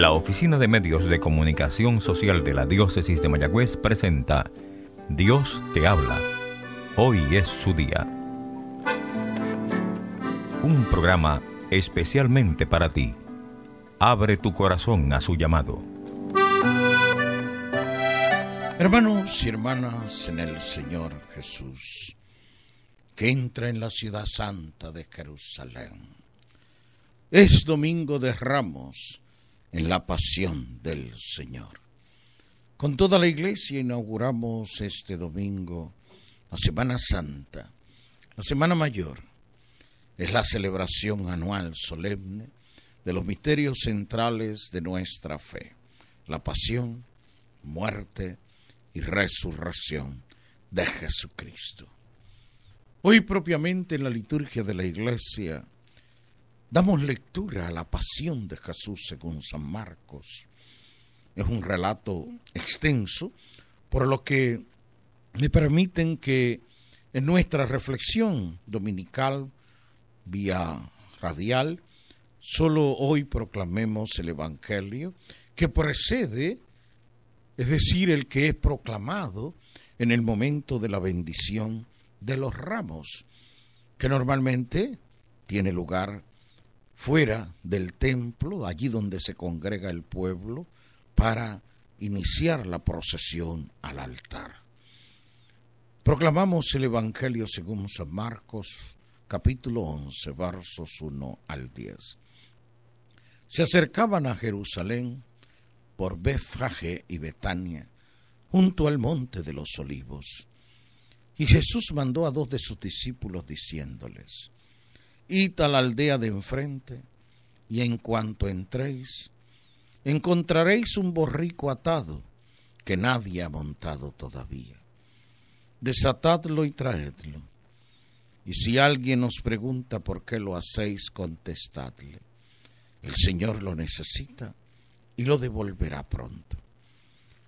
La Oficina de Medios de Comunicación Social de la Diócesis de Mayagüez presenta Dios te habla. Hoy es su día. Un programa especialmente para ti. Abre tu corazón a su llamado. Hermanos y hermanas en el Señor Jesús, que entra en la ciudad santa de Jerusalén. Es domingo de ramos en la pasión del Señor. Con toda la iglesia inauguramos este domingo la Semana Santa, la Semana Mayor. Es la celebración anual solemne de los misterios centrales de nuestra fe, la pasión, muerte y resurrección de Jesucristo. Hoy propiamente en la liturgia de la iglesia damos lectura a la pasión de Jesús según San Marcos. Es un relato extenso, por lo que me permiten que en nuestra reflexión dominical vía radial, solo hoy proclamemos el Evangelio que precede, es decir, el que es proclamado en el momento de la bendición de los ramos, que normalmente tiene lugar fuera del templo, allí donde se congrega el pueblo, para iniciar la procesión al altar. Proclamamos el Evangelio según San Marcos, capítulo 11, versos 1 al 10. Se acercaban a Jerusalén por Befraje y Betania, junto al monte de los olivos. Y Jesús mandó a dos de sus discípulos diciéndoles, Id la aldea de enfrente, y en cuanto entréis, encontraréis un borrico atado que nadie ha montado todavía. Desatadlo y traedlo. Y si alguien os pregunta por qué lo hacéis, contestadle. El Señor lo necesita y lo devolverá pronto.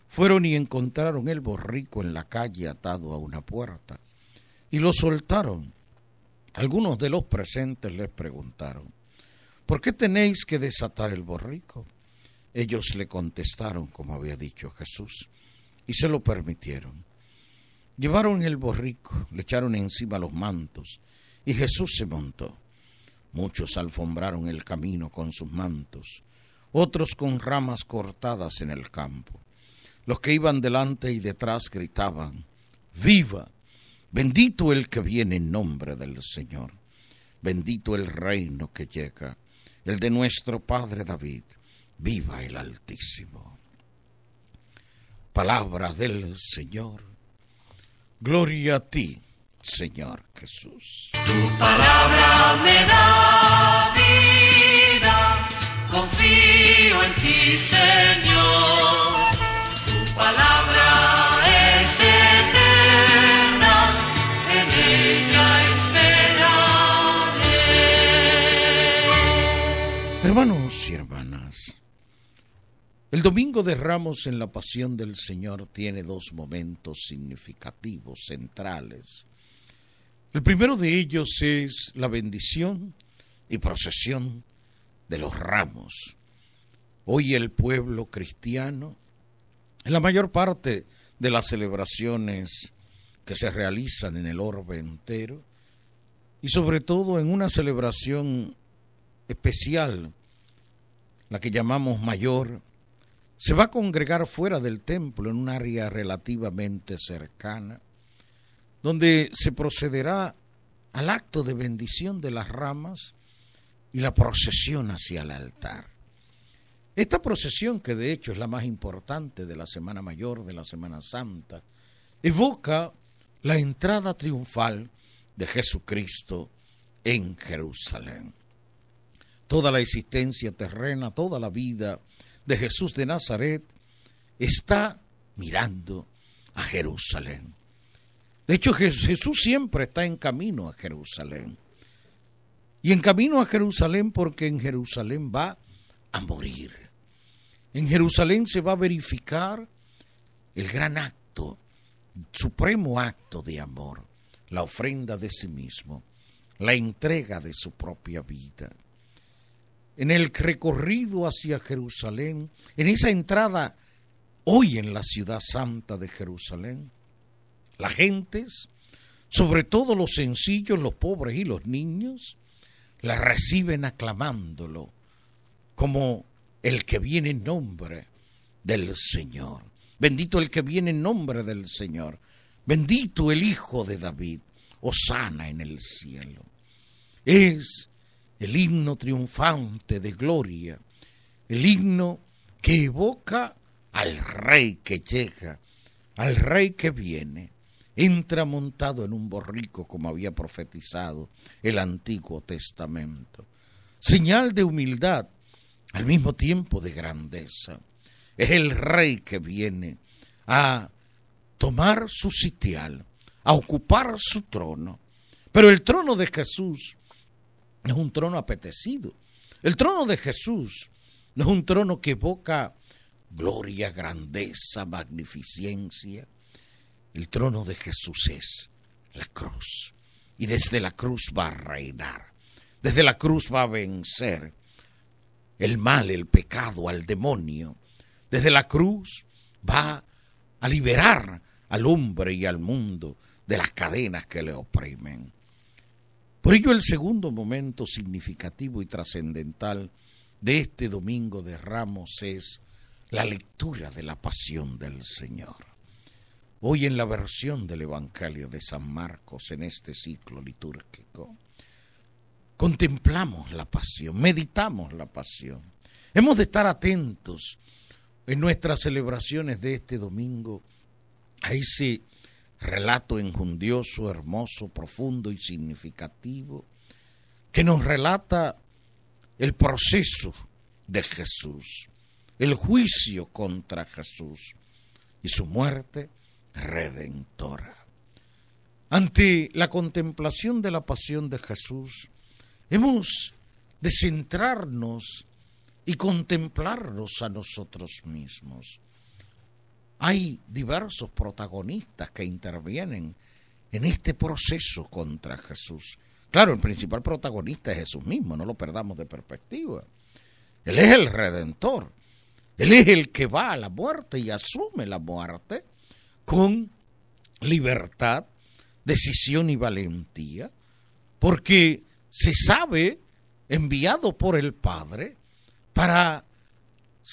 Fueron y encontraron el borrico en la calle atado a una puerta y lo soltaron algunos de los presentes les preguntaron, ¿por qué tenéis que desatar el borrico? Ellos le contestaron como había dicho Jesús, y se lo permitieron. Llevaron el borrico, le echaron encima los mantos, y Jesús se montó. Muchos alfombraron el camino con sus mantos, otros con ramas cortadas en el campo. Los que iban delante y detrás gritaban, ¡Viva! Bendito el que viene en nombre del Señor. Bendito el reino que llega, el de nuestro Padre David. Viva el Altísimo. Palabra del Señor. Gloria a ti, Señor Jesús. Tu palabra me da vida, confío en ti, Señor. El Domingo de Ramos en la Pasión del Señor tiene dos momentos significativos, centrales. El primero de ellos es la bendición y procesión de los ramos. Hoy el pueblo cristiano, en la mayor parte de las celebraciones que se realizan en el orbe entero, y sobre todo en una celebración especial la que llamamos mayor, se va a congregar fuera del templo en un área relativamente cercana, donde se procederá al acto de bendición de las ramas y la procesión hacia el altar. Esta procesión, que de hecho es la más importante de la Semana Mayor, de la Semana Santa, evoca la entrada triunfal de Jesucristo en Jerusalén toda la existencia terrena, toda la vida de Jesús de Nazaret está mirando a Jerusalén. De hecho, Jesús siempre está en camino a Jerusalén. Y en camino a Jerusalén porque en Jerusalén va a morir. En Jerusalén se va a verificar el gran acto, supremo acto de amor, la ofrenda de sí mismo, la entrega de su propia vida. En el recorrido hacia Jerusalén, en esa entrada hoy en la ciudad santa de Jerusalén, las gentes, sobre todo los sencillos, los pobres y los niños, la reciben aclamándolo como el que viene en nombre del Señor. Bendito el que viene en nombre del Señor. Bendito el Hijo de David. Osana en el cielo. Es el himno triunfante de gloria, el himno que evoca al rey que llega, al rey que viene, entra montado en un borrico como había profetizado el Antiguo Testamento. Señal de humildad, al mismo tiempo de grandeza. Es el rey que viene a tomar su sitial, a ocupar su trono. Pero el trono de Jesús no es un trono apetecido. El trono de Jesús no es un trono que evoca gloria, grandeza, magnificencia. El trono de Jesús es la cruz. Y desde la cruz va a reinar. Desde la cruz va a vencer el mal, el pecado, al demonio. Desde la cruz va a liberar al hombre y al mundo de las cadenas que le oprimen. Por ello el segundo momento significativo y trascendental de este domingo de Ramos es la lectura de la pasión del Señor. Hoy en la versión del Evangelio de San Marcos, en este ciclo litúrgico, contemplamos la pasión, meditamos la pasión. Hemos de estar atentos en nuestras celebraciones de este domingo a ese relato enjundioso, hermoso, profundo y significativo que nos relata el proceso de Jesús el juicio contra Jesús y su muerte redentora. Ante la contemplación de la pasión de Jesús, hemos de centrarnos y contemplarnos a nosotros mismos. Hay diversos protagonistas que intervienen en este proceso contra Jesús. Claro, el principal protagonista es Jesús mismo, no lo perdamos de perspectiva. Él es el redentor. Él es el que va a la muerte y asume la muerte con libertad, decisión y valentía, porque se sabe enviado por el Padre para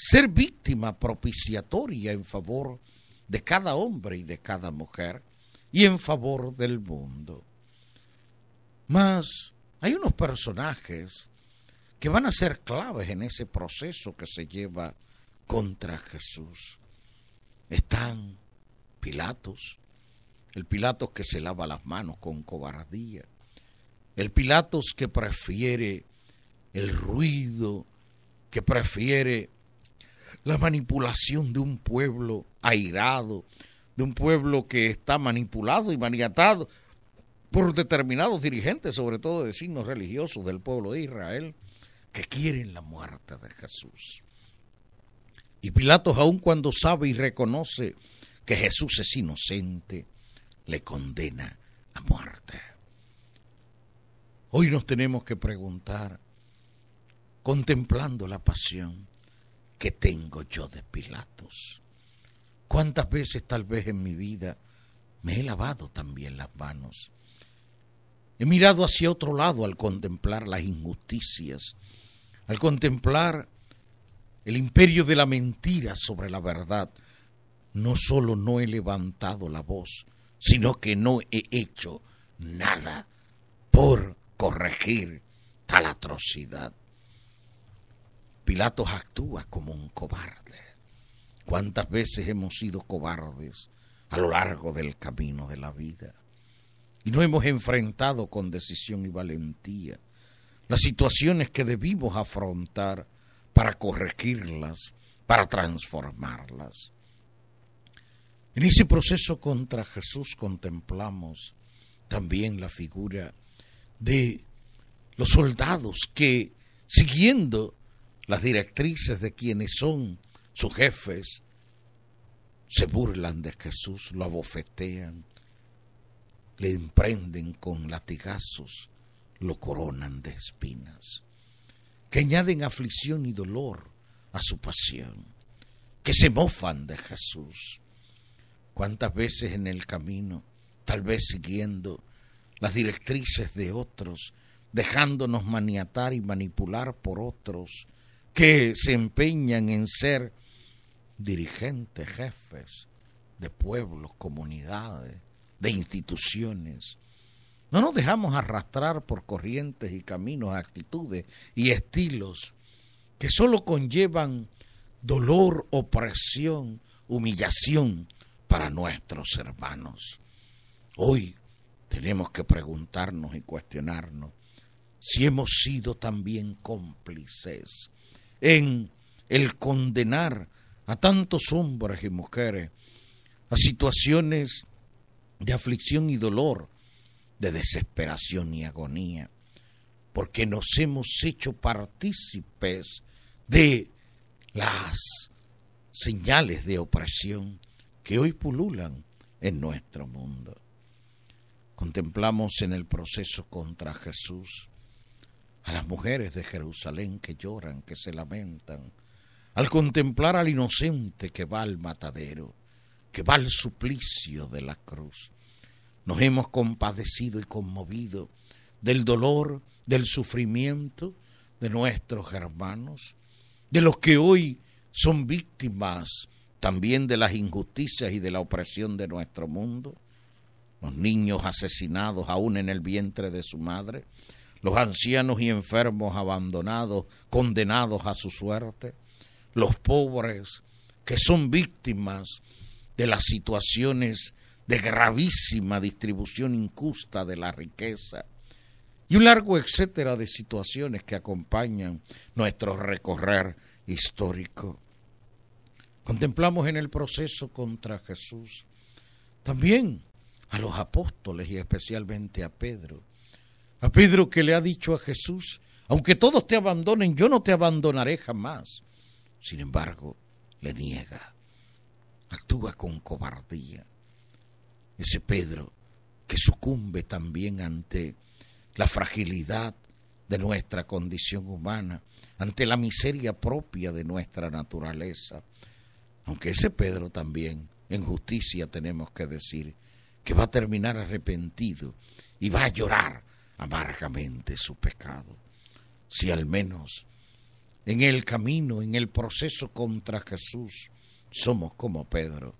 ser víctima propiciatoria en favor de cada hombre y de cada mujer y en favor del mundo. Mas hay unos personajes que van a ser claves en ese proceso que se lleva contra Jesús. Están Pilatos, el Pilatos que se lava las manos con cobardía, el Pilatos que prefiere el ruido, que prefiere la manipulación de un pueblo airado, de un pueblo que está manipulado y maniatado por determinados dirigentes, sobre todo de signos religiosos del pueblo de Israel, que quieren la muerte de Jesús. Y Pilatos, aun cuando sabe y reconoce que Jesús es inocente, le condena a muerte. Hoy nos tenemos que preguntar, contemplando la pasión, ¿qué tengo yo de Pilatos? ¿Cuántas veces tal vez en mi vida me he lavado también las manos? He mirado hacia otro lado al contemplar las injusticias, al contemplar el imperio de la mentira sobre la verdad, no solo no he levantado la voz, sino que no he hecho nada por corregir tal atrocidad. Pilatos actúa como un cobarde. ¿Cuántas veces hemos sido cobardes a lo largo del camino de la vida? Y no hemos enfrentado con decisión y valentía las situaciones que debimos afrontar para corregirlas, para transformarlas. En ese proceso contra Jesús contemplamos también la figura de los soldados que, siguiendo las directrices de quienes son sus jefes, se burlan de Jesús, lo abofetean, le emprenden con latigazos, lo coronan de espinas. que añaden aflicción y dolor a su pasión, que se mofan de Jesús. ¿Cuántas veces en el camino, tal vez siguiendo las directrices de otros, dejándonos maniatar y manipular por otros que se empeñan en ser dirigentes, jefes de pueblos, comunidades, de instituciones. No nos dejamos arrastrar por corrientes y caminos, actitudes y estilos que solo conllevan dolor, opresión, humillación para nuestros hermanos. Hoy tenemos que preguntarnos y cuestionarnos si hemos sido también cómplices en el condenar a tantos hombres y mujeres a situaciones de aflicción y dolor, de desesperación y agonía, porque nos hemos hecho partícipes de las señales de opresión que hoy pululan en nuestro mundo. Contemplamos en el proceso contra Jesús a las mujeres de Jerusalén que lloran, que se lamentan, al contemplar al inocente que va al matadero, que va al suplicio de la cruz. Nos hemos compadecido y conmovido del dolor, del sufrimiento de nuestros hermanos, de los que hoy son víctimas también de las injusticias y de la opresión de nuestro mundo, los niños asesinados aún en el vientre de su madre, los ancianos y enfermos abandonados, condenados a su suerte, los pobres que son víctimas de las situaciones de gravísima distribución injusta de la riqueza y un largo etcétera de situaciones que acompañan nuestro recorrer histórico. Contemplamos en el proceso contra Jesús también a los apóstoles y especialmente a Pedro, a Pedro que le ha dicho a Jesús, aunque todos te abandonen, yo no te abandonaré jamás. Sin embargo, le niega, actúa con cobardía. Ese Pedro que sucumbe también ante la fragilidad de nuestra condición humana, ante la miseria propia de nuestra naturaleza. Aunque ese Pedro también, en justicia tenemos que decir, que va a terminar arrepentido y va a llorar amargamente su pecado. Si al menos en el camino, en el proceso contra Jesús, somos como Pedro,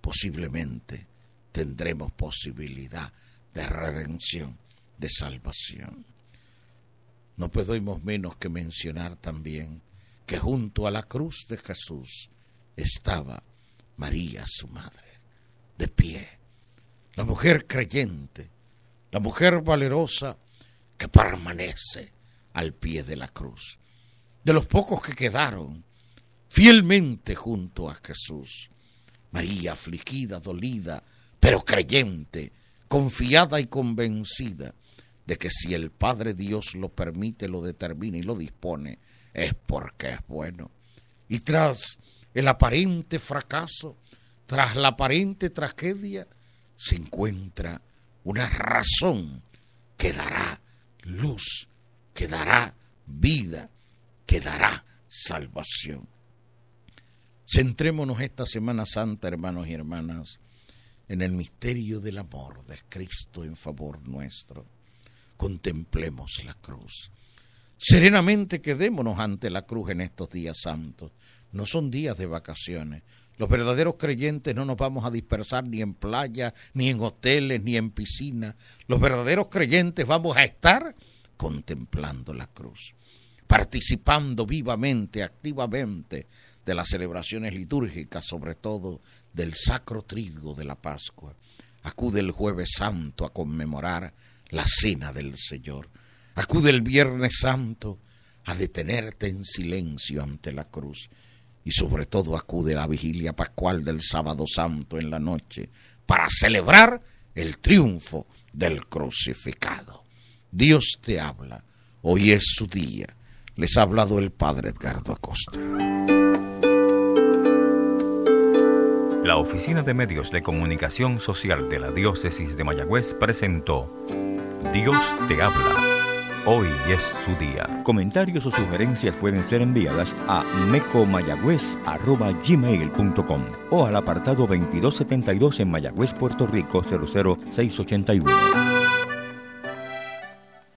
posiblemente tendremos posibilidad de redención, de salvación. No podemos menos que mencionar también que junto a la cruz de Jesús estaba María, su madre, de pie, la mujer creyente, la mujer valerosa que permanece al pie de la cruz. De los pocos que quedaron fielmente junto a Jesús. María afligida, dolida, pero creyente, confiada y convencida de que si el Padre Dios lo permite, lo determina y lo dispone, es porque es bueno. Y tras el aparente fracaso, tras la aparente tragedia, se encuentra una razón que dará luz, que dará vida, que dará salvación. Centrémonos esta Semana Santa, hermanos y hermanas, en el misterio del amor de Cristo en favor nuestro. Contemplemos la cruz. Serenamente quedémonos ante la cruz en estos días santos. No son días de vacaciones, los verdaderos creyentes no nos vamos a dispersar ni en playa, ni en hoteles, ni en piscina. Los verdaderos creyentes vamos a estar contemplando la cruz, participando vivamente, activamente de las celebraciones litúrgicas, sobre todo del sacro trigo de la Pascua. Acude el jueves santo a conmemorar la cena del Señor. Acude el viernes santo a detenerte en silencio ante la cruz y sobre todo acude a la vigilia pascual del sábado santo en la noche para celebrar el triunfo del crucificado. Dios te habla, hoy es su día. Les ha hablado el Padre Edgardo Acosta. La Oficina de Medios de Comunicación Social de la Diócesis de Mayagüez presentó Dios te habla Hoy es su día. Comentarios o sugerencias pueden ser enviadas a mecomayagüez.gmail.com o al apartado 2272 en Mayagüez, Puerto Rico 00681.